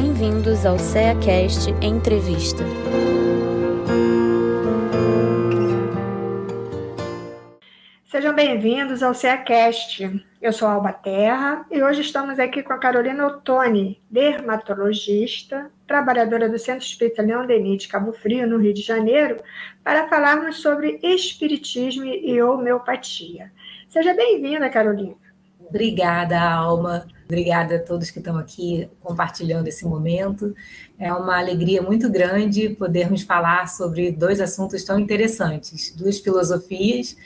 Bem-vindos ao CEACast Entrevista. Sejam bem-vindos ao CEACast. Eu sou Alba Terra e hoje estamos aqui com a Carolina Ottoni, dermatologista, trabalhadora do Centro Espírita Leão Denis de Cabo Frio, no Rio de Janeiro, para falarmos sobre espiritismo e homeopatia. Seja bem-vinda, Carolina. Obrigada, Alma. Obrigada a todos que estão aqui compartilhando esse momento. É uma alegria muito grande podermos falar sobre dois assuntos tão interessantes, duas filosofias,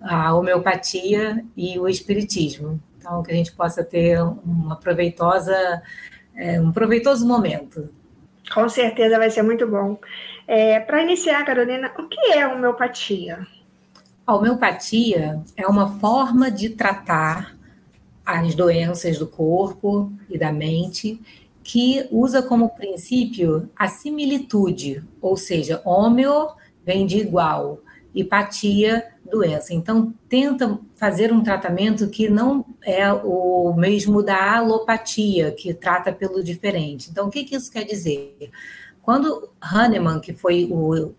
a homeopatia e o espiritismo. Então, que a gente possa ter uma proveitosa, é, um proveitoso momento. Com certeza vai ser muito bom. É, Para iniciar, Carolina, o que é homeopatia? A homeopatia é uma forma de tratar as doenças do corpo e da mente, que usa como princípio a similitude, ou seja, homeo vem de igual, hipatia, doença. Então, tenta fazer um tratamento que não é o mesmo da alopatia, que trata pelo diferente. Então, o que, que isso quer dizer? Quando Hahnemann, que foi o, o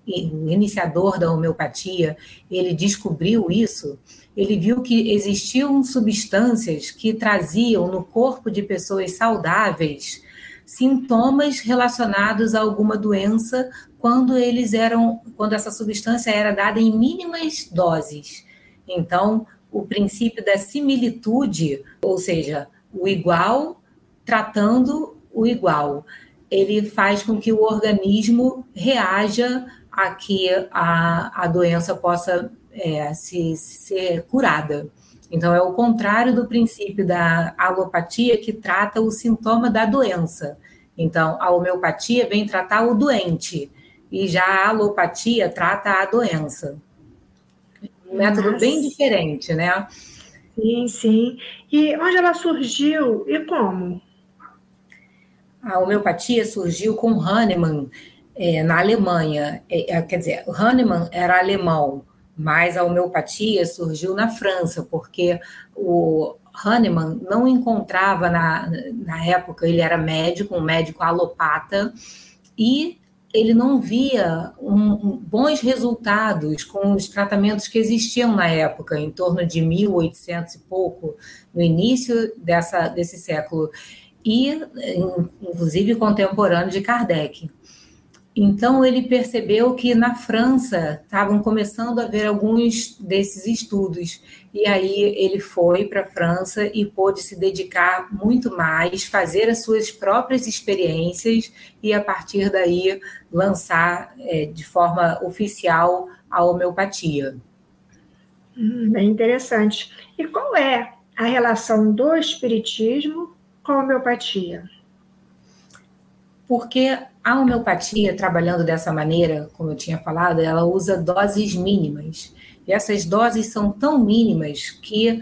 iniciador da homeopatia, ele descobriu isso, ele viu que existiam substâncias que traziam no corpo de pessoas saudáveis sintomas relacionados a alguma doença quando eles eram, quando essa substância era dada em mínimas doses. Então, o princípio da similitude, ou seja, o igual tratando o igual ele faz com que o organismo reaja a que a, a doença possa é, se, ser curada. Então, é o contrário do princípio da alopatia, que trata o sintoma da doença. Então, a homeopatia vem tratar o doente, e já a alopatia trata a doença. Um método Nossa. bem diferente, né? Sim, sim. E onde ela surgiu e como? A homeopatia surgiu com Hahnemann é, na Alemanha. É, é, quer dizer, Hahnemann era alemão, mas a homeopatia surgiu na França, porque o Hahnemann não encontrava na, na época, ele era médico, um médico alopata, e ele não via um, bons resultados com os tratamentos que existiam na época, em torno de 1800 e pouco, no início dessa, desse século e, inclusive, contemporâneo de Kardec. Então, ele percebeu que na França estavam começando a haver alguns desses estudos, e aí ele foi para a França e pôde se dedicar muito mais, fazer as suas próprias experiências e, a partir daí, lançar é, de forma oficial a homeopatia. Hum, bem interessante. E qual é a relação do espiritismo com a homeopatia? Porque a homeopatia, trabalhando dessa maneira, como eu tinha falado, ela usa doses mínimas. E essas doses são tão mínimas que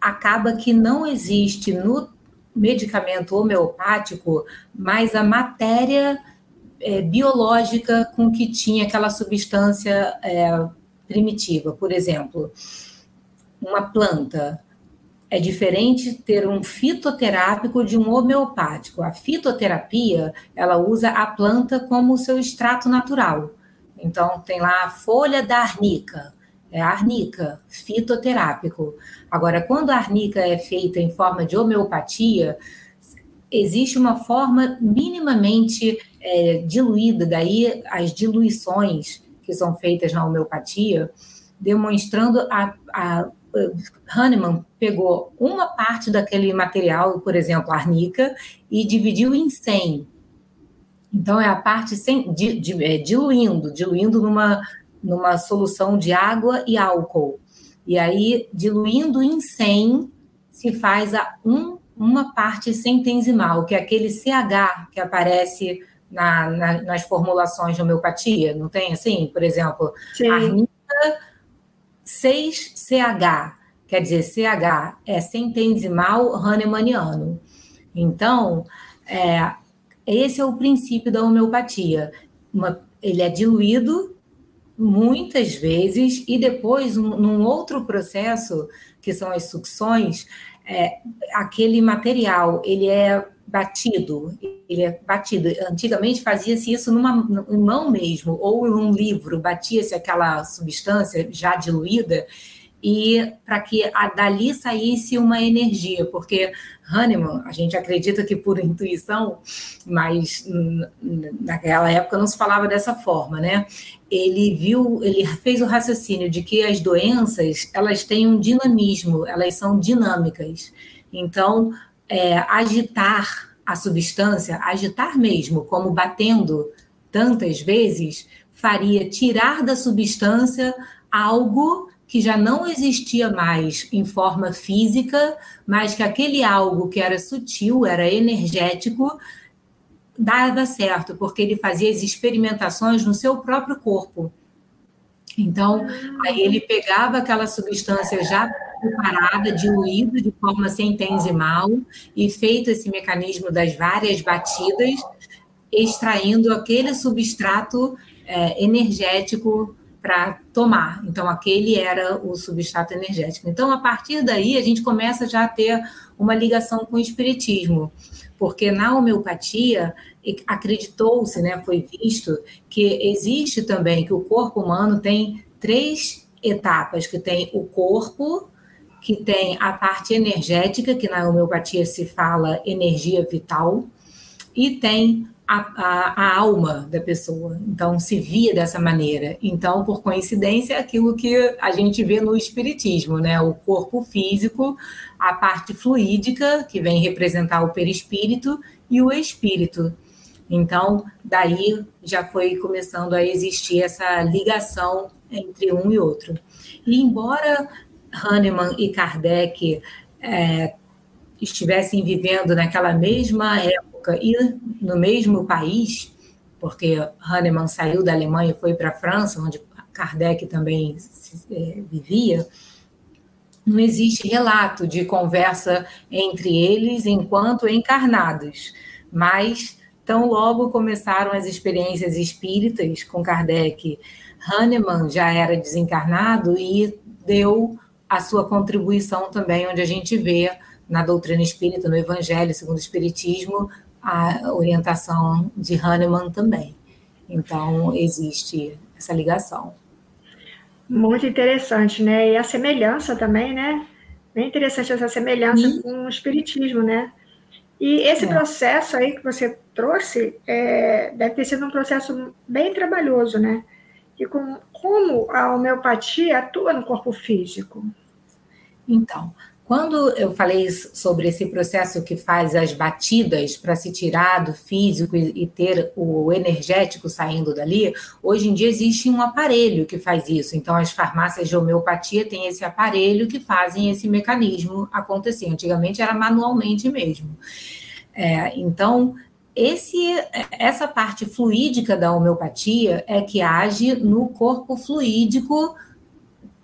acaba que não existe no medicamento homeopático mais a matéria é, biológica com que tinha aquela substância é, primitiva. Por exemplo, uma planta é diferente ter um fitoterápico de um homeopático. A fitoterapia, ela usa a planta como seu extrato natural. Então, tem lá a folha da arnica, é arnica, fitoterápico. Agora, quando a arnica é feita em forma de homeopatia, existe uma forma minimamente é, diluída, daí as diluições que são feitas na homeopatia, demonstrando a, a Hahnemann pegou uma parte daquele material, por exemplo, arnica, e dividiu em 100. Então, é a parte sem, di, di, é, diluindo, diluindo numa, numa solução de água e álcool. E aí, diluindo em 100, se faz a um, uma parte centensimal, que é aquele CH que aparece na, na, nas formulações de homeopatia, não tem assim? Por exemplo, Sim. arnica 6CH, quer dizer, CH é centensimal hahnemanniano. Então, é, esse é o princípio da homeopatia. Uma, ele é diluído muitas vezes e depois, um, num outro processo, que são as sucções, é, aquele material ele é batido, ele é batido. Antigamente fazia-se isso numa em mão mesmo, ou em um livro, batia-se aquela substância já diluída e para que a, dali saísse uma energia, porque Hahnemann, a gente acredita que por intuição, mas naquela época não se falava dessa forma, né? Ele viu, ele fez o raciocínio de que as doenças elas têm um dinamismo, elas são dinâmicas. Então, é, agitar a substância, agitar mesmo, como batendo tantas vezes, faria tirar da substância algo que já não existia mais em forma física, mas que aquele algo que era sutil, era energético, dava certo, porque ele fazia as experimentações no seu próprio corpo. Então, aí ele pegava aquela substância já preparada, diluída de forma centensimal, e feito esse mecanismo das várias batidas, extraindo aquele substrato é, energético para tomar. Então, aquele era o substrato energético. Então, a partir daí, a gente começa já a ter uma ligação com o espiritismo, porque na homeopatia acreditou-se, né, foi visto que existe também que o corpo humano tem três etapas, que tem o corpo, que tem a parte energética, que na homeopatia se fala energia vital, e tem a, a, a, alma da pessoa. Então, se via dessa maneira. Então, por coincidência, é aquilo que a gente vê no espiritismo, né? O corpo físico, a parte fluídica, que vem representar o perispírito, e o espírito. Então, daí já foi começando a existir essa ligação entre um e outro. E embora Hahnemann e Kardec é, estivessem vivendo naquela mesma época, época e no mesmo país, porque Hahnemann saiu da Alemanha e foi para a França, onde Kardec também é, vivia, não existe relato de conversa entre eles enquanto encarnados, mas tão logo começaram as experiências espíritas com Kardec, Hahnemann já era desencarnado e deu a sua contribuição também, onde a gente vê na doutrina espírita, no Evangelho segundo o Espiritismo, a orientação de Hahnemann também. Então, existe essa ligação. Muito interessante, né? E a semelhança também, né? Bem interessante essa semelhança Sim. com o espiritismo, né? E esse é. processo aí que você trouxe é, deve ter sido um processo bem trabalhoso, né? E com, como a homeopatia atua no corpo físico? Então, quando eu falei sobre esse processo que faz as batidas para se tirar do físico e, ter o energético saindo dali, hoje em dia existe um aparelho que faz isso. Então, as farmácias de homeopatia têm esse aparelho que fazem esse mecanismo acontecer. Antigamente era manualmente mesmo. É, então, esse, essa parte fluídica da homeopatia é que age no corpo fluídico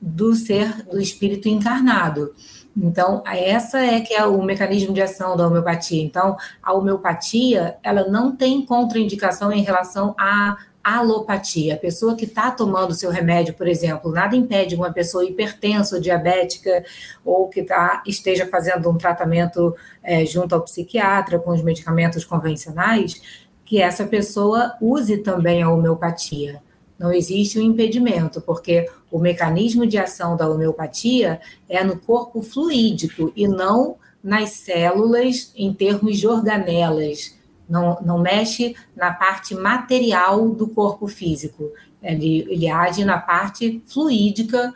do ser, do espírito encarnado. Então, essa é que é o mecanismo de ação da homeopatia. Então, a homeopatia, ela não tem contraindicação em relação à alopatia. A pessoa que está tomando seu remédio, por exemplo, nada impede uma pessoa hipertensa ou diabética ou que tá, esteja fazendo um tratamento é, junto ao psiquiatra com os medicamentos convencionais, que essa pessoa use também a homeopatia. Não existe um impedimento, porque o mecanismo de ação da homeopatia é no corpo fluídico e não nas células em termos de organelas. Não, não mexe na parte material do corpo físico. Ele, ele age na parte fluídica,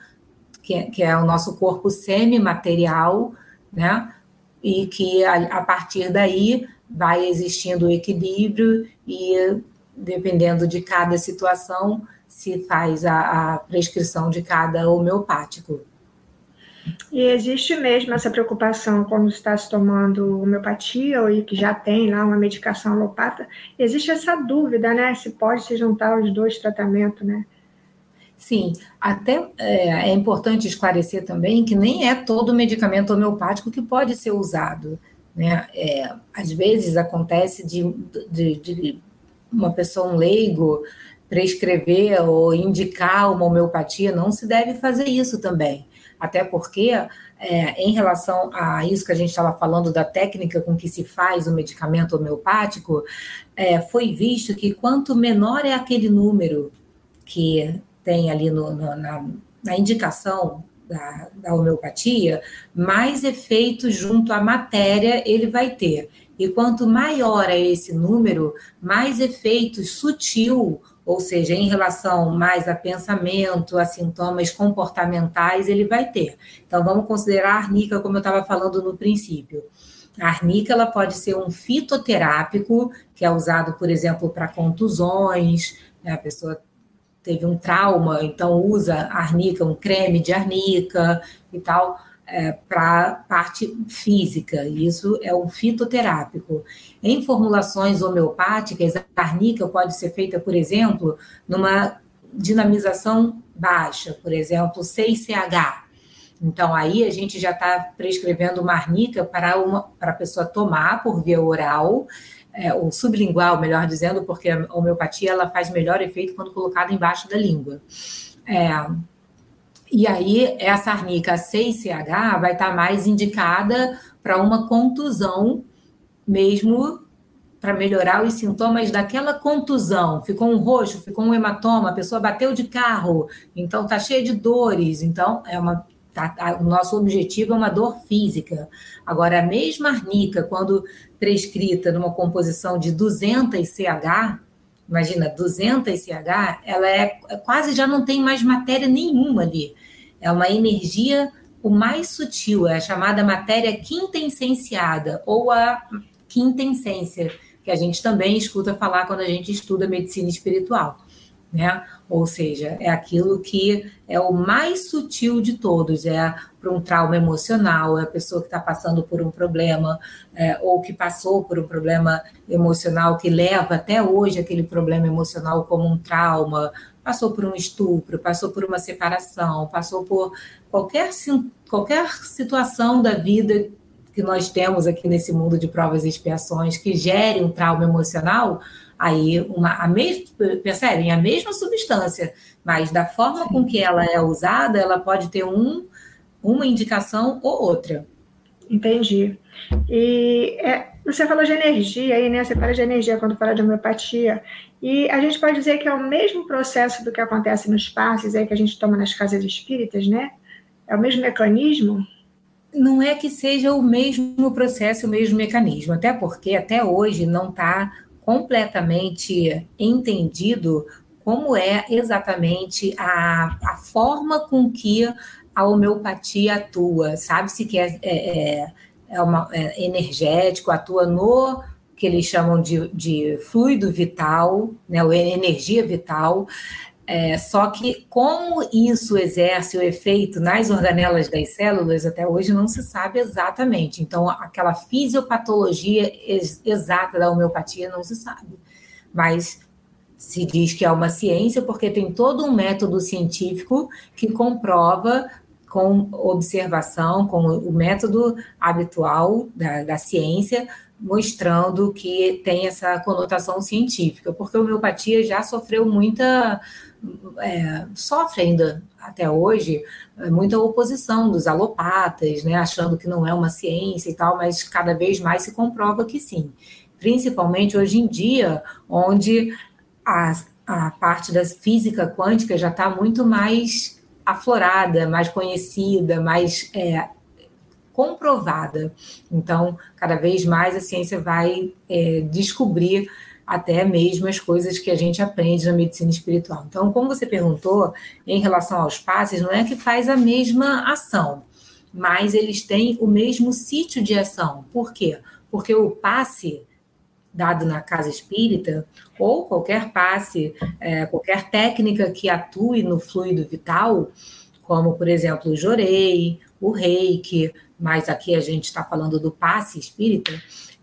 que é, que é o nosso corpo semimaterial, né? E que a, a partir daí vai existindo o equilíbrio e dependendo de cada situação, se faz a, a prescrição de cada homeopático. E existe mesmo essa preocupação quando está se tomando homeopatia ou que já tem lá uma medicação alopata, existe essa dúvida, né, se pode se juntar os dois tratamentos, né? Sim, até é, é importante esclarecer também que nem é todo medicamento homeopático que pode ser usado, né? É, às vezes acontece de, de, de uma pessoa, um leigo, prescrever ou indicar uma homeopatia, não se deve fazer isso também. Até porque é, em relação a isso que a gente estava falando da técnica com que se faz o medicamento homeopático, é, foi visto que quanto menor é aquele número que tem ali no, no, na, na indicação da, da, homeopatia, mais efeitos junto à matéria ele vai ter. E quanto maior é esse número, mais efeitos sutil, ou seja, em relação mais a pensamento, a sintomas comportamentais, ele vai ter. Então, vamos considerar a arnica, como eu estava falando no princípio. A arnica ela pode ser um fitoterápico, que é usado, por exemplo, para contusões, né? a pessoa teve um trauma, então usa arnica, um creme de arnica e tal é, para parte física, isso é um fitoterápico. Em formulações homeopáticas, a arnica pode ser feita, por exemplo, numa dinamização baixa, por exemplo, 6CH. Então, aí a gente já está prescrevendo uma arnica para, uma, para a pessoa tomar por via oral, é, ou sublingual, melhor dizendo, porque a homeopatia ela faz melhor efeito quando colocada embaixo da língua. É, e aí, essa arnica 6CH vai estar mais indicada para uma contusão, mesmo para melhorar os sintomas daquela contusão. Ficou um roxo, ficou um hematoma, a pessoa bateu de carro, então está cheia de dores. Então, é uma, tá, tá, o nosso objetivo é uma dor física. Agora, a mesma arnica, quando prescrita numa composição de 200 CH, imagina, 200 CH, ela é quase já não tem mais matéria nenhuma ali. É uma energia o mais sutil, é a chamada matéria quintessenciada ou a quintessência, que a gente também escuta falar quando a gente estuda medicina espiritual né? Ou seja, é aquilo que é o mais sutil de todos, é para um trauma emocional, é a pessoa que está passando por um problema, é, ou que passou por um problema emocional que leva até hoje aquele problema emocional como um trauma, passou por um estupro, passou por uma separação, passou por qualquer, qualquer situação da vida que nós temos aqui nesse mundo de provas e expiações que gere um trauma emocional, Aí, uma, a mes, percebem? A mesma substância, mas da forma com que ela é usada, ela pode ter um, uma indicação ou outra. Entendi. E é, você falou de energia aí, né? Você fala de energia quando fala de homeopatia. E a gente pode dizer que é o mesmo processo do que acontece nos passes aí que a gente toma nas casas espíritas, né? É o mesmo mecanismo? Não é que seja o mesmo processo, o mesmo mecanismo, até porque até hoje não está completamente entendido como é exatamente a, a forma com que a homeopatia atua. Sabe-se que é, é, é, uma, é energético, atua no que eles chamam de, de fluido vital, né, ou energia vital, é, só que como isso exerce o efeito nas organelas das células, até hoje não se sabe exatamente. Então, aquela fisiopatologia ex exata da homeopatia não se sabe. Mas se diz que é uma ciência porque tem todo um método científico que comprova com observação, com o método habitual da, da ciência, mostrando que tem essa conotação científica, porque a homeopatia já sofreu muita é, sofre ainda até hoje é, muita oposição dos alopatas, né, achando que não é uma ciência e tal, mas cada vez mais se comprova que sim. Principalmente hoje em dia, onde a, a parte da física quântica já está muito mais aflorada, mais conhecida, mais é, comprovada. Então, cada vez mais a ciência vai é, descobrir até mesmo as coisas que a gente aprende na medicina espiritual. Então, como você perguntou, em relação aos passes, não é que faz a mesma ação, mas eles têm o mesmo sítio de ação. Por quê? Porque o passe dado na casa espírita, ou qualquer passe, é, qualquer técnica que atue no fluido vital, como, por exemplo, o jorei, o reiki, mas aqui a gente está falando do passe espírita,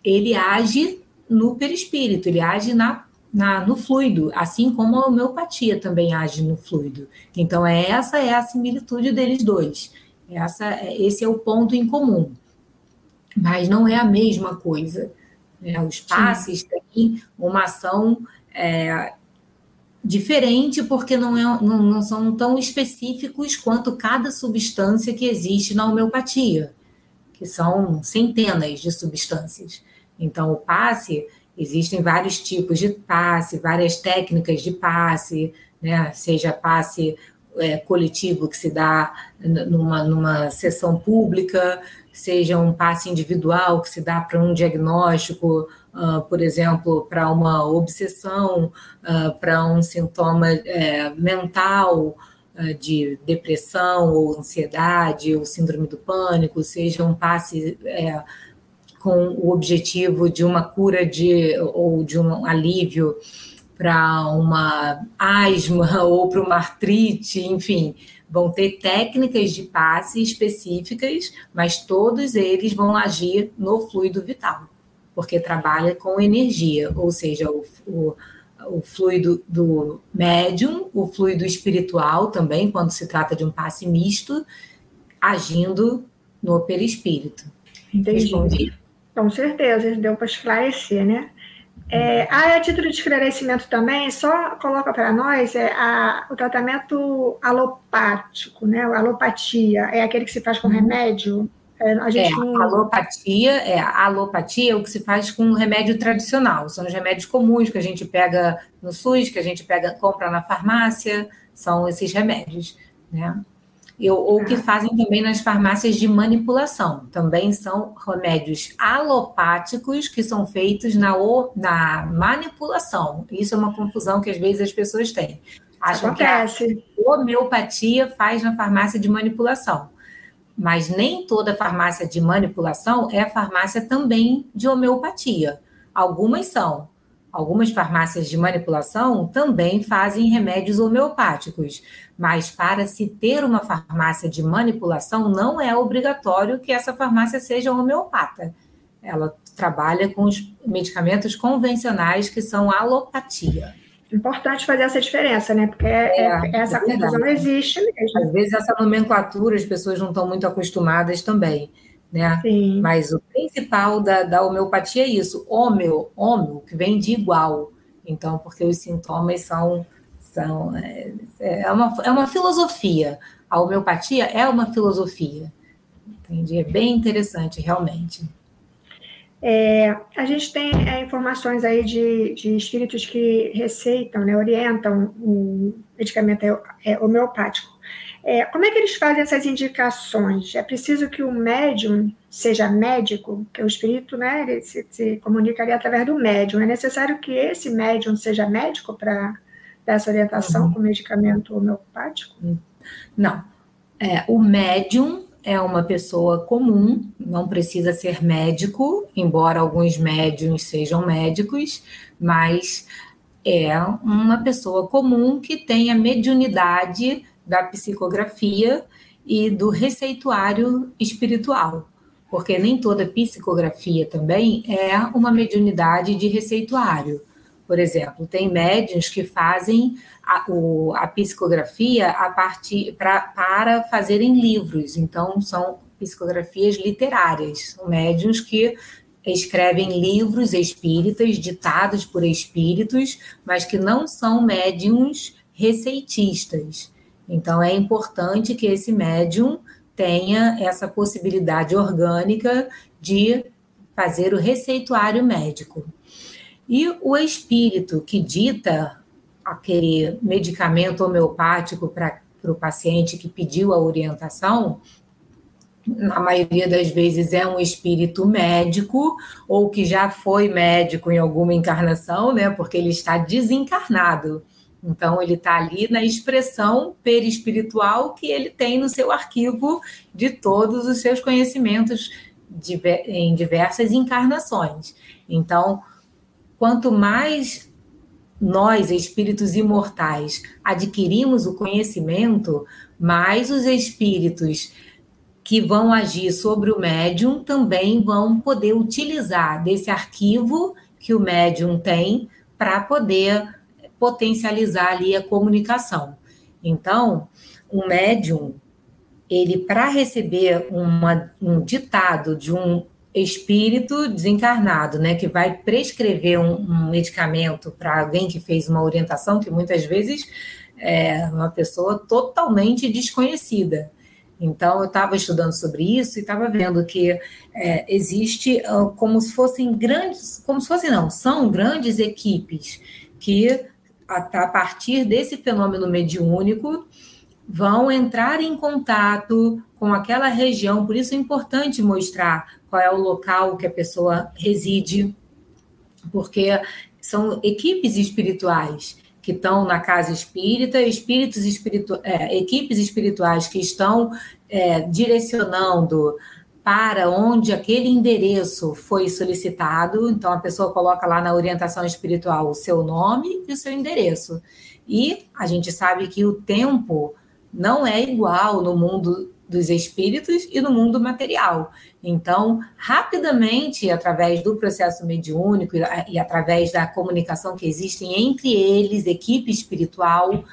ele age no perispírito, ele age na, na, no fluido, assim como a homeopatia também age no fluido. Então, é, essa é a similitude deles dois. Essa, é, esse é o ponto em comum. Mas não é a mesma coisa. Né? Os passes têm uma ação é, diferente porque não, é, não, não são tão específicos quanto cada substância que existe na homeopatia, que são centenas de substâncias. Então, o passe, existem vários tipos de passe, várias técnicas de passe, né? seja passe é, coletivo que se dá numa, numa sessão pública, seja um passe individual que se dá para um diagnóstico, uh, por exemplo, para uma obsessão, uh, para um sintoma é, mental de depressão ou ansiedade ou síndrome do pânico, seja um passe é, com o objetivo de uma cura de, ou de um alívio para uma asma ou para uma artrite, enfim, vão ter técnicas de passe específicas, mas todos eles vão agir no fluido vital, porque trabalha com energia, ou seja, o, o, o fluido do médium, o fluido espiritual também, quando se trata de um passe misto, agindo no perispírito. Entendi. Respondi? Com certeza, deu para esclarecer, né? É, a título de esclarecimento também, só coloca para nós é, a, o tratamento alopático, né? A alopatia é aquele que se faz com uhum. remédio. É, a gente é, não... alopatia é a alopatia é o que se faz com remédio tradicional. São os remédios comuns que a gente pega no SUS, que a gente pega, compra na farmácia, são esses remédios, né? Eu, ou que fazem também nas farmácias de manipulação. Também são remédios alopáticos que são feitos na, na manipulação. Isso é uma confusão que às vezes as pessoas têm. Acham Acontece. que a homeopatia faz na farmácia de manipulação. Mas nem toda farmácia de manipulação é farmácia também de homeopatia. Algumas são, Algumas farmácias de manipulação também fazem remédios homeopáticos, mas para se ter uma farmácia de manipulação, não é obrigatório que essa farmácia seja homeopata. Ela trabalha com os medicamentos convencionais que são alopatia. Importante fazer essa diferença, né? Porque é, é, essa é confusão existe mesmo. Às vezes essa nomenclatura as pessoas não estão muito acostumadas também né? Sim. Mas o principal da, da homeopatia é isso, homeo, homeo, que vem de igual. Então, porque os sintomas são, são é, é, uma, é uma filosofia. A homeopatia é uma filosofia. Entendi? É bem interessante, realmente. É, a gente tem é, informações aí de, de espíritos que receitam, né, orientam o medicamento é, homeopático. É, como é que eles fazem essas indicações? É preciso que o médium seja médico, que o espírito né, ele se, se comunica ali através do médium. É necessário que esse médium seja médico para dar essa orientação uhum. com medicamento homeopático? Não. É, o médium é uma pessoa comum, não precisa ser médico, embora alguns médiums sejam médicos, mas é uma pessoa comum que tenha mediunidade da psicografia e do receituário espiritual, porque nem toda psicografia também é uma mediunidade de receituário. Por exemplo, tem médiuns que fazem a, o, a psicografia a partir pra, para fazerem livros, então são psicografias literárias, são médiuns que escrevem livros espíritas ditados por espíritos, mas que não são médiums receitistas. Então, é importante que esse médium tenha essa possibilidade orgânica de fazer o receituário médico. E o espírito que dita aquele medicamento homeopático para o paciente que pediu a orientação, na maioria das vezes é um espírito médico ou que já foi médico em alguma encarnação, né? Porque ele está desencarnado. Então, ele está ali na expressão perispiritual que ele tem no seu arquivo de todos os seus conhecimentos em diversas encarnações. Então, quanto mais nós, espíritos imortais, adquirimos o conhecimento, mais os espíritos que vão agir sobre o médium também vão poder utilizar desse arquivo que o médium tem para poder potencializar ali a comunicação. Então, um médium, ele para receber uma, um ditado de um espírito desencarnado, né, que vai prescrever um, um medicamento para alguém que fez uma orientação, que muitas vezes é uma pessoa totalmente desconhecida. Então, eu estava estudando sobre isso e estava vendo que é, existe uh, como se fossem grandes, como se fossem não, são grandes equipes que, a, a partir desse fenômeno mediúnico, vão entrar em contato com aquela região. Por isso é importante mostrar qual é o local que a pessoa reside, porque são equipes espirituais que estão na casa espírita, espíritos espiritu é, equipes espirituais que estão é, direcionando para onde aquele endereço foi solicitado. Então, a pessoa coloca lá na orientação espiritual o seu nome e o seu endereço. E a gente sabe que o tempo não é igual no mundo dos espíritos e no mundo material. Então, rapidamente, através do processo mediúnico e, através da comunicação que existe entre eles, equipe espiritual,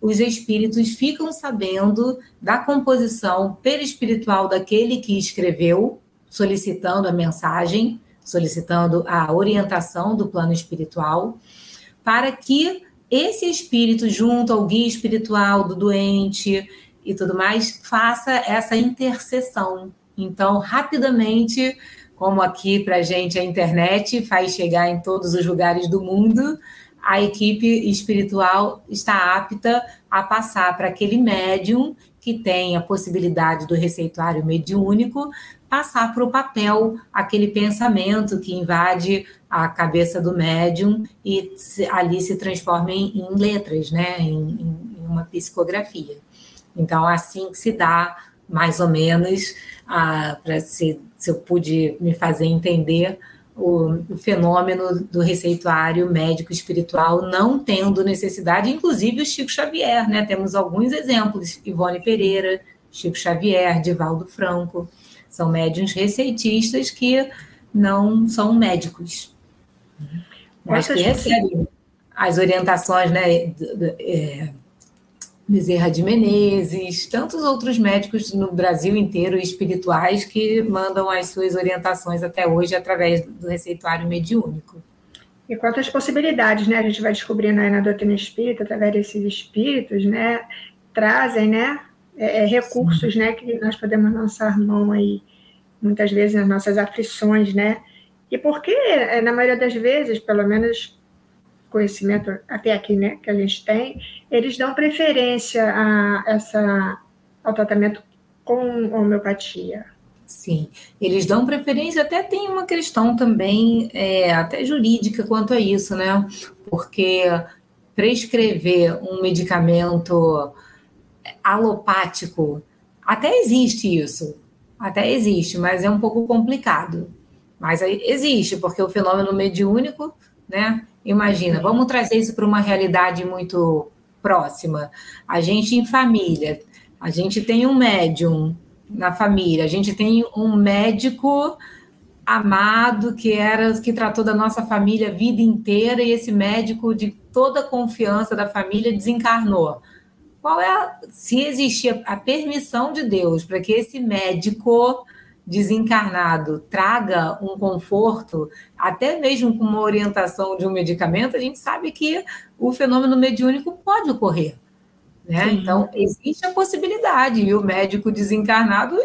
os espíritos ficam sabendo da composição perispiritual daquele que escreveu, solicitando a mensagem, solicitando a orientação do plano espiritual, para que esse espírito, junto ao guia espiritual do doente, e tudo mais, faça essa intercessão. Então, rapidamente, como aqui para a gente a internet faz chegar em todos os lugares do mundo, a equipe espiritual está apta a passar para aquele médium que tem a possibilidade do receituário mediúnico passar para o papel aquele pensamento que invade a cabeça do médium e ali se transforma em, em letras, né, em, em uma psicografia. Então, assim que se dá, mais ou menos, para se, se eu pude me fazer entender o, o, fenômeno do receituário médico espiritual não tendo necessidade, inclusive o Chico Xavier, né? Temos alguns exemplos, Ivone Pereira, Chico Xavier, Divaldo Franco, são médiums receitistas que não são médicos, mas que recebem as orientações, né? É, Bezerra de Menezes, tantos outros médicos no Brasil inteiro espirituais que mandam as suas orientações até hoje através do receituário mediúnico. E quantas possibilidades, né? A gente vai descobrindo aí na doutrina espírita, através desses espíritos, né? Trazem, né? É, é recursos, Sim. né? Que nós podemos lançar mão aí, muitas vezes, nas nossas aflições, né? E porque, é, na maioria das vezes, pelo menos conhecimento até aqui, né, que a gente tem, eles dão preferência a essa, ao tratamento com homeopatia. Sim, eles dão preferência, até tem uma questão também, é, até jurídica quanto a isso, né? Porque prescrever um medicamento alopático, até existe isso, até existe, mas é um pouco complicado. Mas existe, porque o fenômeno mediúnico, né, Imagina, vamos trazer isso para uma realidade muito próxima. A gente em família, a gente tem um médium na família, a gente tem um médico amado que era que tratou da nossa família a vida inteira e esse médico de toda a confiança da família desencarnou. Qual é a, se existia a permissão de Deus para que esse médico desencarnado traga um conforto, até mesmo com uma orientação de um medicamento, a gente sabe que o fenômeno mediúnico pode ocorrer. Né? Então, existe a possibilidade, e o médico desencarnado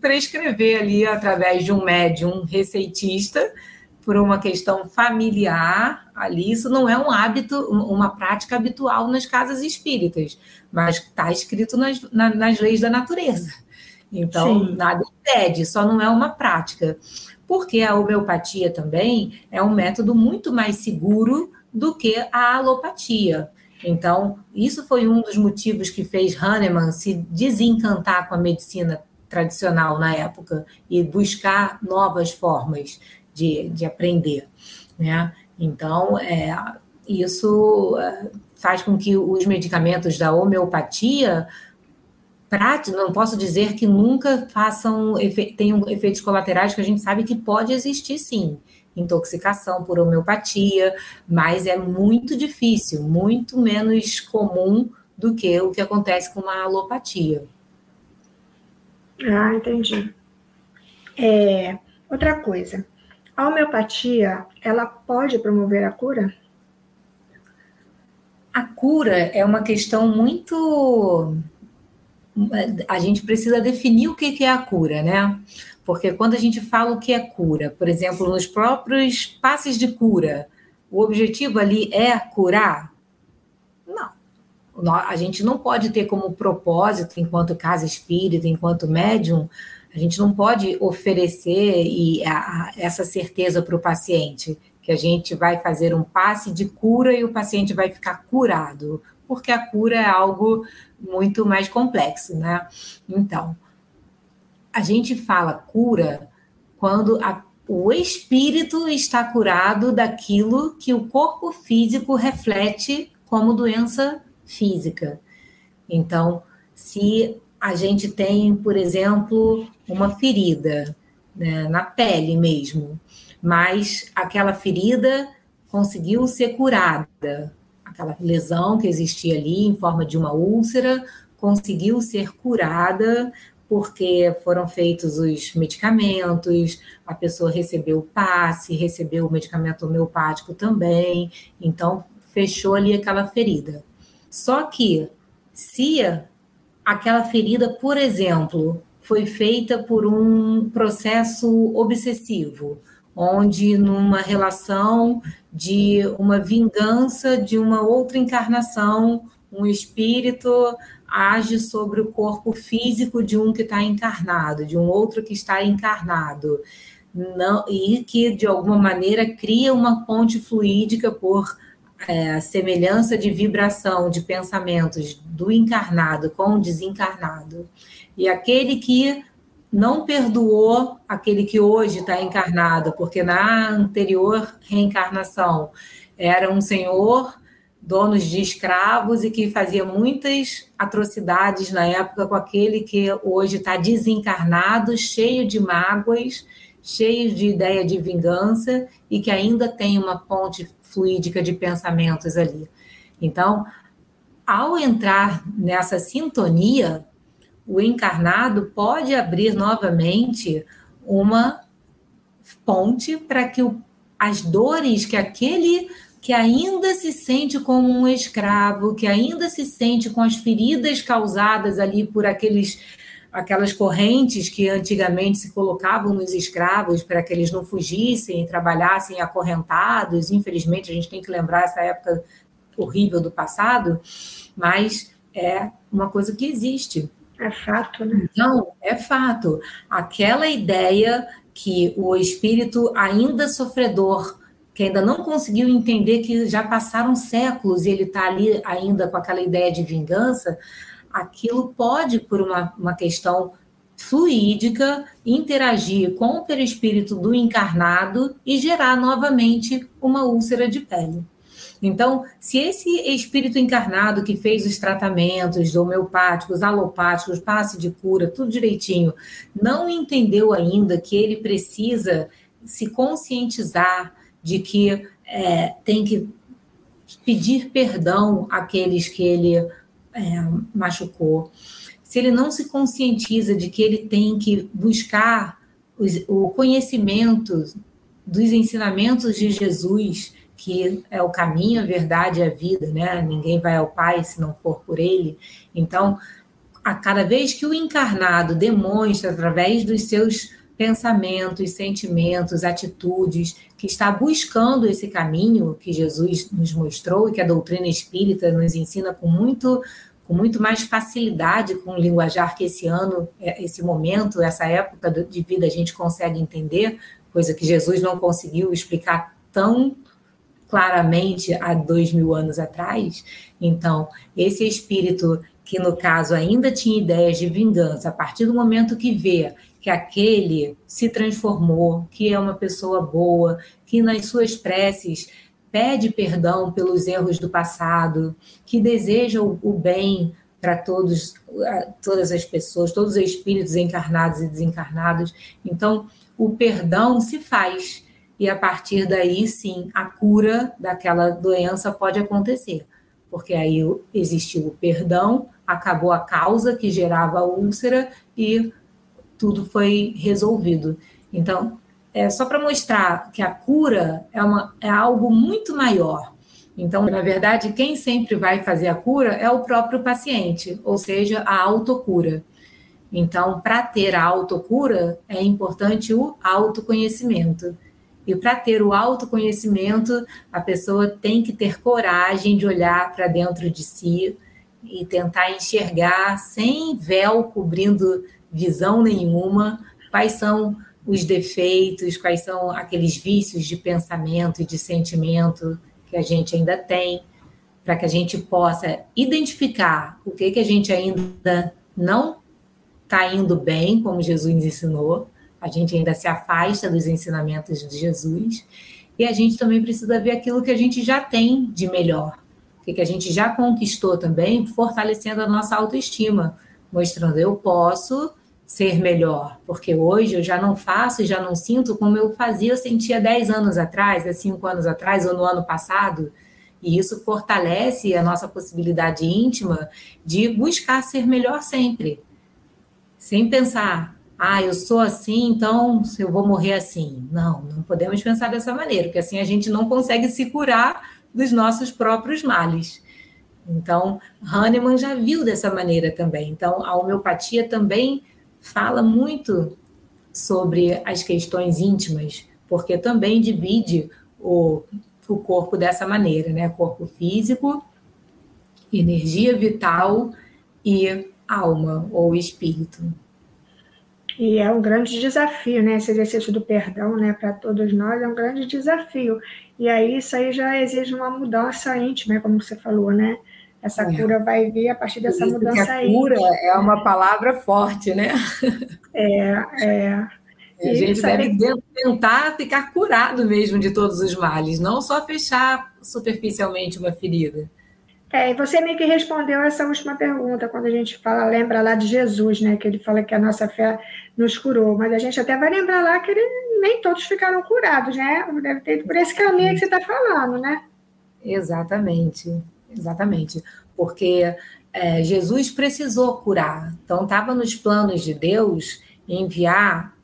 prescrever ali, através de um médium receitista, por uma questão familiar, ali, isso não é um hábito, uma prática habitual nas casas espíritas, mas está escrito nas, nas leis da natureza. Então, Sim. nada impede, só não é uma prática. Porque a homeopatia também é um método muito mais seguro do que a alopatia. Então, isso foi um dos motivos que fez Hahnemann se desencantar com a medicina tradicional na época e buscar novas formas de, de aprender. Né? Então, é, isso é, faz com que os medicamentos da homeopatia prático, não posso dizer que nunca façam, tenham efeitos colaterais, que a gente sabe que pode existir sim, intoxicação por homeopatia, mas é muito difícil, muito menos comum do que o que acontece com uma alopatia. Ah, entendi. É, Outra coisa, a homeopatia, ela pode promover a cura? A cura é uma questão muito. A gente precisa definir o que é a cura, né? Porque quando a gente fala o que é cura, por exemplo, nos próprios passes de cura, o objetivo ali é curar? Não. A gente não pode ter como propósito, enquanto casa espírita, enquanto médium, a gente não pode oferecer e essa certeza para o paciente que a gente vai fazer um passe de cura e o paciente vai ficar curado, porque a cura é algo muito mais complexo, né? Então, a gente fala cura quando a, o espírito está curado daquilo que o corpo físico reflete como doença física. Então, se a gente tem, por exemplo, uma ferida né, na pele mesmo, mas aquela ferida conseguiu ser curada, aquela lesão que existia ali em forma de uma úlcera conseguiu ser curada porque foram feitos os medicamentos, a pessoa recebeu o passe, recebeu o medicamento homeopático também, então fechou ali aquela ferida. Só que se aquela ferida, por exemplo, foi feita por um processo obsessivo, onde numa relação de uma vingança de uma outra encarnação, um espírito age sobre o corpo físico de um que está encarnado, de um outro que está encarnado, não, e que de alguma maneira cria uma ponte fluídica por é, semelhança de vibração de pensamentos do encarnado com o desencarnado. E aquele que não perdoou aquele que hoje está encarnado, porque na anterior reencarnação era um senhor, donos de escravos e que fazia muitas atrocidades na época com aquele que hoje está desencarnado, cheio de mágoas, cheio de ideia de vingança e que ainda tem uma ponte fluídica de pensamentos ali. Então, ao entrar nessa sintonia, o encarnado pode abrir novamente uma ponte para que o, as dores que aquele que ainda se sente como um escravo, que ainda se sente com as feridas causadas ali por aqueles aquelas correntes que antigamente se colocavam nos escravos para que eles não fugissem e trabalhassem acorrentados. Infelizmente, a gente tem que lembrar essa época horrível do passado, mas é uma coisa que existe. É fato, né? Então, é fato. Aquela ideia que o espírito ainda sofredor, que ainda não conseguiu entender que já passaram séculos e ele está ali ainda com aquela ideia de vingança, aquilo pode, por uma, uma questão fluídica, interagir com o perispírito do encarnado e gerar novamente uma úlcera de pele. Então, se esse espírito encarnado que fez os tratamentos homeopáticos, alopáticos, passe de cura, tudo direitinho, não entendeu ainda que ele precisa se conscientizar de que é, tem que pedir perdão àqueles que ele é, machucou, se ele não se conscientiza de que ele tem que buscar os, o conhecimento dos ensinamentos de Jesus que é o caminho, a verdade e a vida, né? Ninguém vai ao Pai se não for por Ele. Então, a cada vez que o encarnado demonstra através dos seus pensamentos, sentimentos, atitudes, que está buscando esse caminho que Jesus nos mostrou e que a doutrina espírita nos ensina com muito com muito mais facilidade com o linguajar que esse ano, é, esse momento, essa época de vida a gente consegue entender, coisa que Jesus não conseguiu explicar tão claramente há dois mil anos atrás. Então, esse espírito que, no caso, ainda tinha ideias de vingança, a partir do momento que vê que aquele se transformou, que é uma pessoa boa, que nas suas preces pede perdão pelos erros do passado, que deseja o bem para todos, todas as pessoas, todos os espíritos encarnados e desencarnados. Então, o perdão se faz e a partir daí sim a cura daquela doença pode acontecer, porque aí existiu o perdão, acabou a causa que gerava a úlcera e tudo foi resolvido. Então, é só para mostrar que a cura é, uma, é algo muito maior. Então, na verdade, quem sempre vai fazer a cura é o próprio paciente, ou seja, a autocura. Então, para ter a autocura, é importante o autoconhecimento. E para ter o autoconhecimento, a pessoa tem que ter coragem de olhar para dentro de si e tentar enxergar, sem véu cobrindo visão nenhuma, quais são os defeitos, quais são aqueles vícios de pensamento e de sentimento que a gente ainda tem, para que a gente possa identificar o que, que a gente ainda não está indo bem, como Jesus ensinou, a gente ainda se afasta dos ensinamentos de Jesus, e a gente também precisa ver aquilo que a gente já tem de melhor, o que, a gente já conquistou também, fortalecendo a nossa autoestima, mostrando eu posso ser melhor, porque hoje eu já não faço e já não sinto como eu fazia, eu sentia 10 anos atrás, há 5 anos atrás ou no ano passado, e isso fortalece a nossa possibilidade íntima de buscar ser melhor sempre, sem pensar, ah, eu sou assim, então eu vou morrer assim. Não, não podemos pensar dessa maneira, porque assim a gente não consegue se curar dos nossos próprios males. Então, Hahnemann já viu dessa maneira também. Então, a homeopatia também fala muito sobre as questões íntimas, porque também divide o, o corpo dessa maneira, né? Corpo físico, energia vital e alma ou espírito. E é um grande desafio, né? Esse exercício do perdão, né, para todos nós é um grande desafio. E aí isso aí já exige uma mudança íntima, como você falou, né? Essa é. cura vai vir a partir dessa Isso mudança aí. A cura é uma palavra forte, né? É, é. E a gente deve tentar ficar curado mesmo de todos os males, não só fechar superficialmente uma ferida. É, e você meio que respondeu essa última pergunta, quando a gente fala, lembra lá de Jesus, né? Que ele fala que a nossa fé nos curou, mas a gente até vai lembrar lá que ele, nem todos ficaram curados, né? Deve ter ido por esse caminho que você está falando, né? Exatamente. Exatamente, porque é, Jesus precisou curar, então estava nos planos de Deus enviar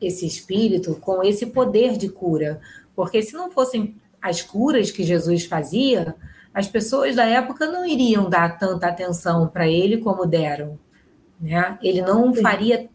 esse espírito com esse poder de cura, porque se não fossem as curas que Jesus fazia, as pessoas da época não iriam dar tanta atenção para ele como deram. Né? Ele não faria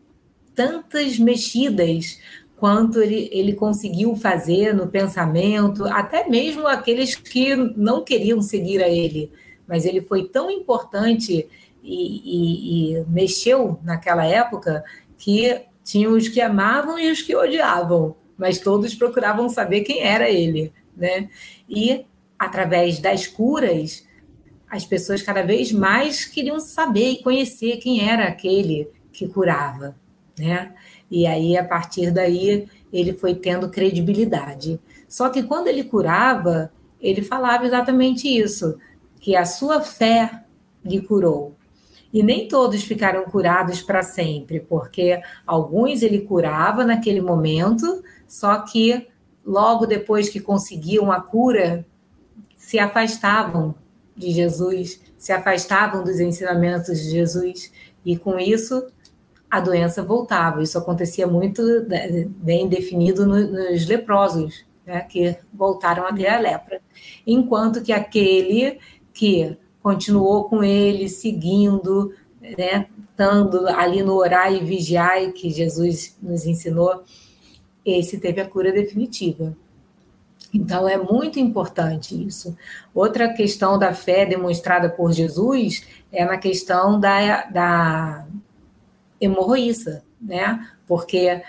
tantas mexidas quanto ele, ele conseguiu fazer no pensamento, até mesmo aqueles que não queriam seguir a ele. Mas ele foi tão importante e, e, e mexeu naquela época que tinha os que amavam e os que odiavam, mas todos procuravam saber quem era ele, né? E através das curas, as pessoas cada vez mais queriam saber e conhecer quem era aquele que curava, né? E aí, a partir daí, ele foi tendo credibilidade. Só que quando ele curava, ele falava exatamente isso, que a sua fé lhe curou. E nem todos ficaram curados para sempre, porque alguns ele curava naquele momento, só que logo depois que conseguiam a cura, se afastavam de Jesus, se afastavam dos ensinamentos de Jesus, e com isso a doença voltava. Isso acontecia muito né, bem definido nos leprosos, né, que voltaram a ter a lepra. Enquanto que aquele que continuou com ele, seguindo, né, estando ali no orar e vigiar, que Jesus nos ensinou, esse teve a cura definitiva. Então é muito importante isso. Outra questão da fé demonstrada por Jesus é na questão da, da hemorroíça, né? Porque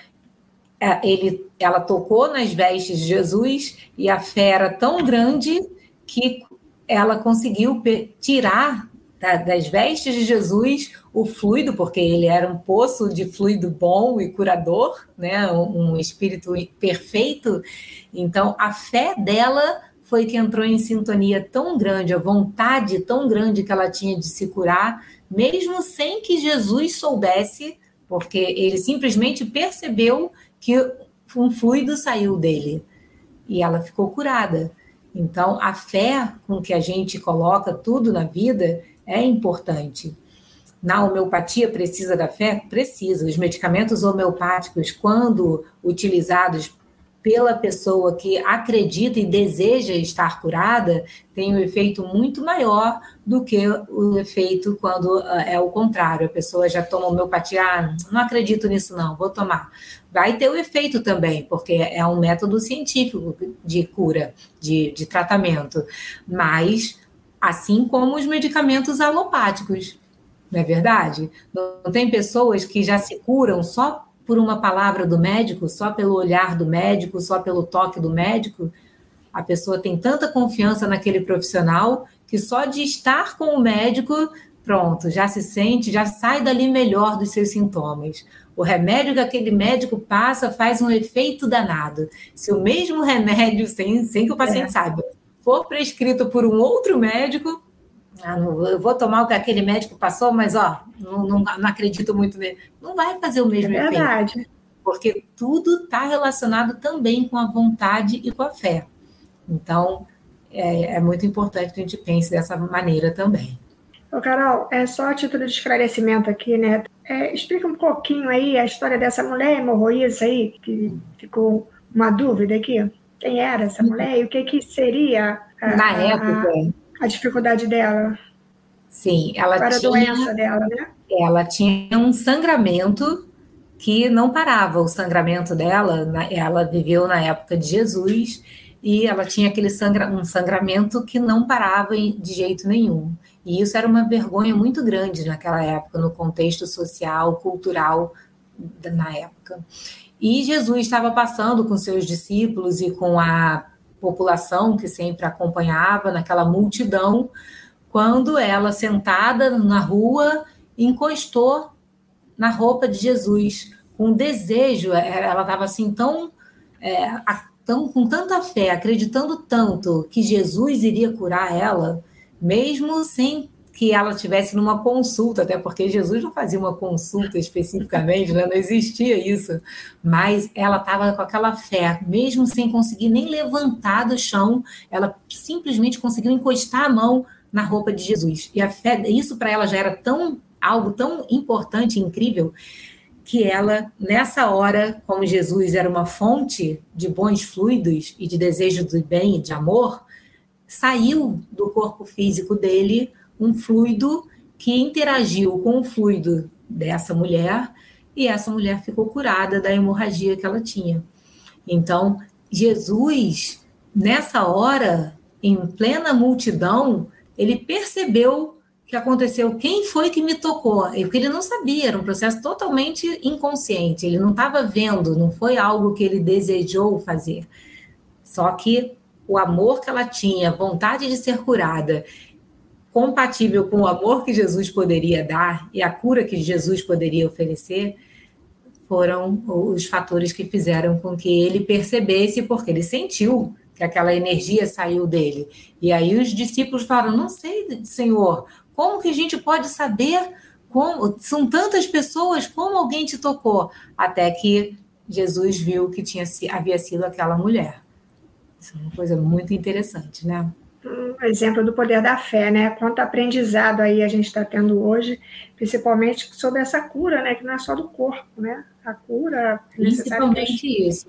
é, ele, ela tocou nas vestes de Jesus e a fé era tão grande que ela conseguiu tirar das vestes de Jesus o fluido, porque ele era um poço de fluido bom e curador, né? um espírito perfeito. Então, a fé dela foi que entrou em sintonia tão grande, a vontade tão grande que ela tinha de se curar, mesmo sem que Jesus soubesse, porque ele simplesmente percebeu que um fluido saiu dele e ela ficou curada. Então, a fé com que a gente coloca tudo na vida é importante. Na homeopatia precisa da fé? Precisa. Os medicamentos homeopáticos, quando utilizados pela pessoa que acredita e deseja estar curada tem um efeito muito maior do que o efeito quando ah, é o contrário. A pessoa já toma homeopatia, ah, não acredito nisso não, vou tomar. Vai ter o efeito também, porque é um método científico de cura, de, de tratamento. Mas, assim como os medicamentos alopáticos, não é verdade? Não tem pessoas que já se curam só por uma palavra do médico, só pelo olhar do médico, só pelo toque do médico. A pessoa tem tanta confiança naquele profissional que só de estar com o médico, pronto, já se sente, já sai dali melhor dos seus sintomas. O remédio que aquele médico passa faz um efeito danado. Se o mesmo remédio, sem, sem que o paciente é. saiba, for prescrito por um outro médico, ah, eu vou tomar o que aquele médico passou, mas ó, não, não, não acredito muito nele. Não vai fazer o mesmo é verdade. efeito. Porque tudo está relacionado também com a vontade e com a fé. Então, é, é, muito importante que a gente pense dessa maneira também. Ô, Carol, é só a título de esclarecimento aqui, né? É, explica um pouquinho aí a história dessa mulher hemorroísa aí, que ficou uma dúvida aqui. Quem era essa mulher e o que, que seria a, Na época, a, a dificuldade dela? Sim, ela Para tinha... a doença dela, né? ela tinha um sangramento que não parava. O sangramento dela, ela viveu na época de Jesus e ela tinha aquele sangra, um sangramento que não parava de jeito nenhum. E isso era uma vergonha muito grande naquela época, no contexto social, cultural na época. E Jesus estava passando com seus discípulos e com a população que sempre acompanhava, naquela multidão, quando ela, sentada na rua, encostou na roupa de Jesus, com desejo, ela estava assim tão, é, tão, com tanta fé, acreditando tanto que Jesus iria curar ela, mesmo sem que ela tivesse numa consulta, até porque Jesus não fazia uma consulta especificamente, né? não existia isso, mas ela estava com aquela fé, mesmo sem conseguir nem levantar do chão, ela simplesmente conseguiu encostar a mão na roupa de Jesus. E a fé, isso para ela já era tão algo tão importante incrível que ela, nessa hora, como Jesus era uma fonte de bons fluidos e de desejo do bem e de amor, saiu do corpo físico dele um fluido que interagiu com o fluido dessa mulher e essa mulher ficou curada da hemorragia que ela tinha. Então, Jesus, nessa hora, em plena multidão, ele percebeu que aconteceu, quem foi que me tocou? Porque ele não sabia, era um processo totalmente inconsciente, ele não estava vendo, não foi algo que ele desejou fazer. Só que o amor que ela tinha, vontade de ser curada, compatível com o amor que Jesus poderia dar e a cura que Jesus poderia oferecer, foram os fatores que fizeram com que ele percebesse, porque ele sentiu que aquela energia saiu dele. E aí os discípulos falaram: Não sei, Senhor, como que a gente pode saber como são tantas pessoas, como alguém te tocou? Até que Jesus viu que tinha havia sido aquela mulher. Isso é uma coisa muito interessante, né? Um exemplo do poder da fé, né? Quanto aprendizado aí a gente está tendo hoje, principalmente sobre essa cura, né? Que não é só do corpo, né? A cura. É principalmente isso.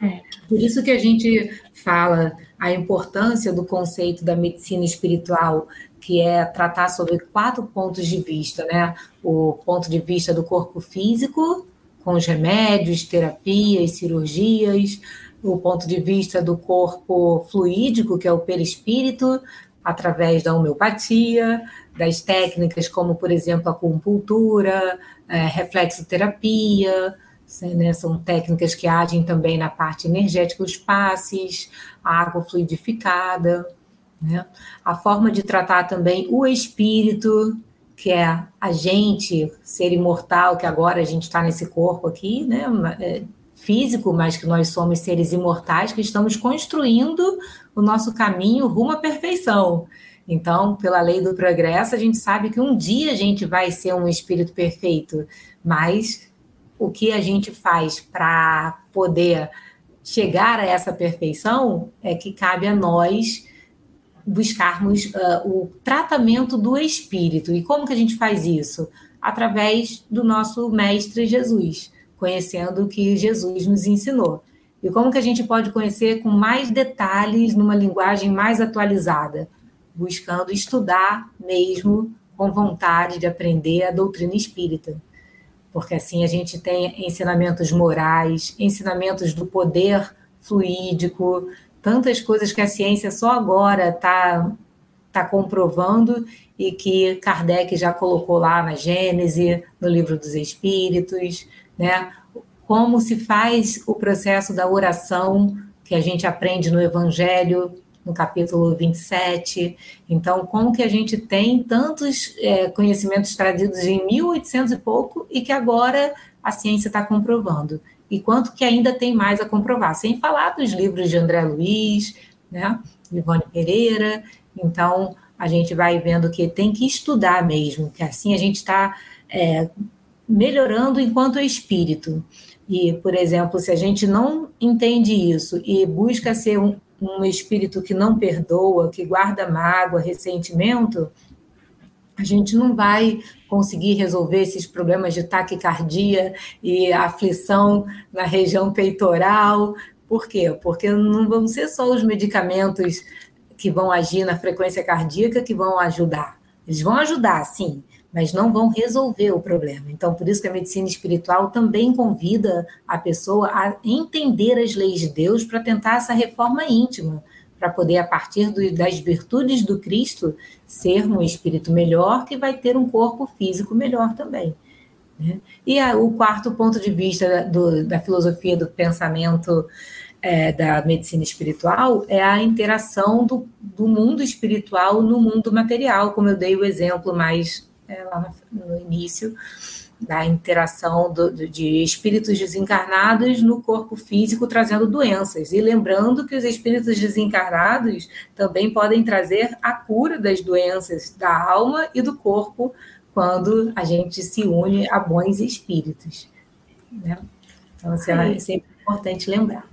É. Por isso que a gente fala a importância do conceito da medicina espiritual que é tratar sobre quatro pontos de vista, né? O ponto de vista do corpo físico, com os remédios, terapias, cirurgias, o ponto de vista do corpo fluídico, que é o perispírito, através da homeopatia, das técnicas como, por exemplo, acupuntura, é, reflexoterapia, né? são técnicas que agem também na parte energética, os passes, a água fluidificada. Né? A forma de tratar também o espírito, que é a gente, ser imortal, que agora a gente está nesse corpo aqui, né? Físico, mas que nós somos seres imortais que estamos construindo o nosso caminho rumo à perfeição. Então, pela lei do progresso, a gente sabe que um dia a gente vai ser um espírito perfeito, mas o que a gente faz para poder chegar a essa perfeição é que cabe a nós buscarmos uh, o tratamento do espírito. E como que a gente faz isso? Através do nosso mestre Jesus, conhecendo o que Jesus nos ensinou. E como que a gente pode conhecer com mais detalhes, numa linguagem mais atualizada? Buscando estudar mesmo com vontade de aprender a doutrina espírita. Porque assim a gente tem ensinamentos morais, ensinamentos do poder fluídico, tantas coisas que a ciência só agora está tá comprovando e que Kardec já colocou lá na Gênese, no Livro dos Espíritos, né? Como se faz o processo da oração que a gente aprende no Evangelho, no capítulo 27. Então, como que a gente tem tantos é, conhecimentos trazidos em 1800 e pouco e que agora a ciência está comprovando? E quanto que ainda tem mais a comprovar? Sem falar dos livros de André Luiz, né? Ivone Pereira. Então, a gente vai vendo que tem que estudar mesmo, que assim a gente está é, melhorando enquanto espírito. E, por exemplo, se a gente não entende isso e busca ser um, um espírito que não perdoa, que guarda mágoa, ressentimento, a gente não vai conseguir resolver esses problemas de taquicardia e aflição na região peitoral. Por quê? Porque não vão ser só os medicamentos que vão agir na frequência cardíaca que vão ajudar. Eles vão ajudar, sim, mas não vão resolver o problema. Então, por isso que a medicina espiritual também convida a pessoa a entender as leis de Deus para tentar essa reforma íntima, para poder, a partir do, das virtudes do Cristo, ser um espírito melhor que vai ter um corpo físico melhor também. Né? E a, o quarto ponto de vista do, da filosofia do pensamento é, da medicina espiritual é a interação do, do mundo espiritual no mundo material, como eu dei o exemplo mais é, lá no, no, início, da interação do, de espíritos desencarnados no corpo físico trazendo doenças. E lembrando que os espíritos desencarnados também podem trazer a cura das doenças da alma e do corpo quando a gente se une a bons espíritos. Né? Então, assim, é sempre importante lembrar.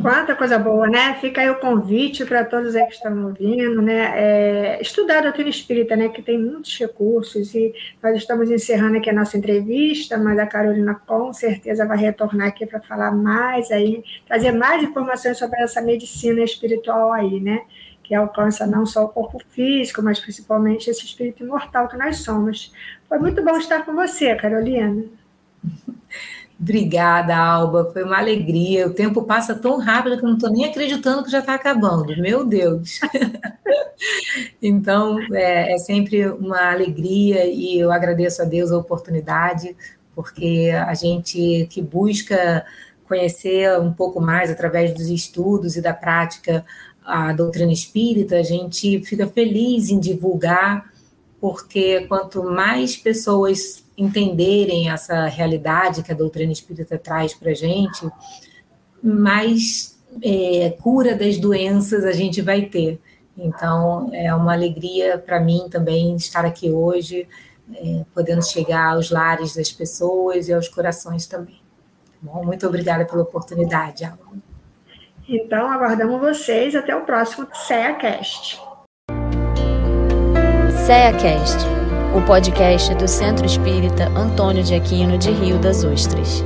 Quanta coisa boa, né? Fica aí o convite para todos aí que estão ouvindo, né? É, estudar a doutrina espírita, né? Que tem muitos recursos e nós estamos encerrando aqui a nossa entrevista, mas a Carolina com certeza vai retornar aqui para falar mais aí, trazer mais informações sobre essa medicina espiritual aí, né? Que alcança não só o corpo físico, mas principalmente esse espírito imortal que nós somos. Foi muito bom estar com você, Carolina. Obrigada, Alba. Foi uma alegria. O tempo passa tão rápido que eu não estou nem acreditando que já está acabando. Meu Deus. então, é, é, sempre uma alegria e eu agradeço a Deus a oportunidade, porque a gente que busca conhecer um pouco mais através dos estudos e da prática a doutrina espírita, a gente fica feliz em divulgar, porque quanto mais pessoas entenderem essa realidade que a doutrina espírita traz para a gente, mais é, cura das doenças a gente vai ter. Então, é uma alegria para mim também estar aqui hoje, é, podendo chegar aos lares das pessoas e aos corações também. Tá bom, muito obrigada pela oportunidade, Alma. Então, aguardamos vocês até o próximo CEACast. CEACast o podcast do Centro Espírita Antônio de Aquino de Rio das Ostras.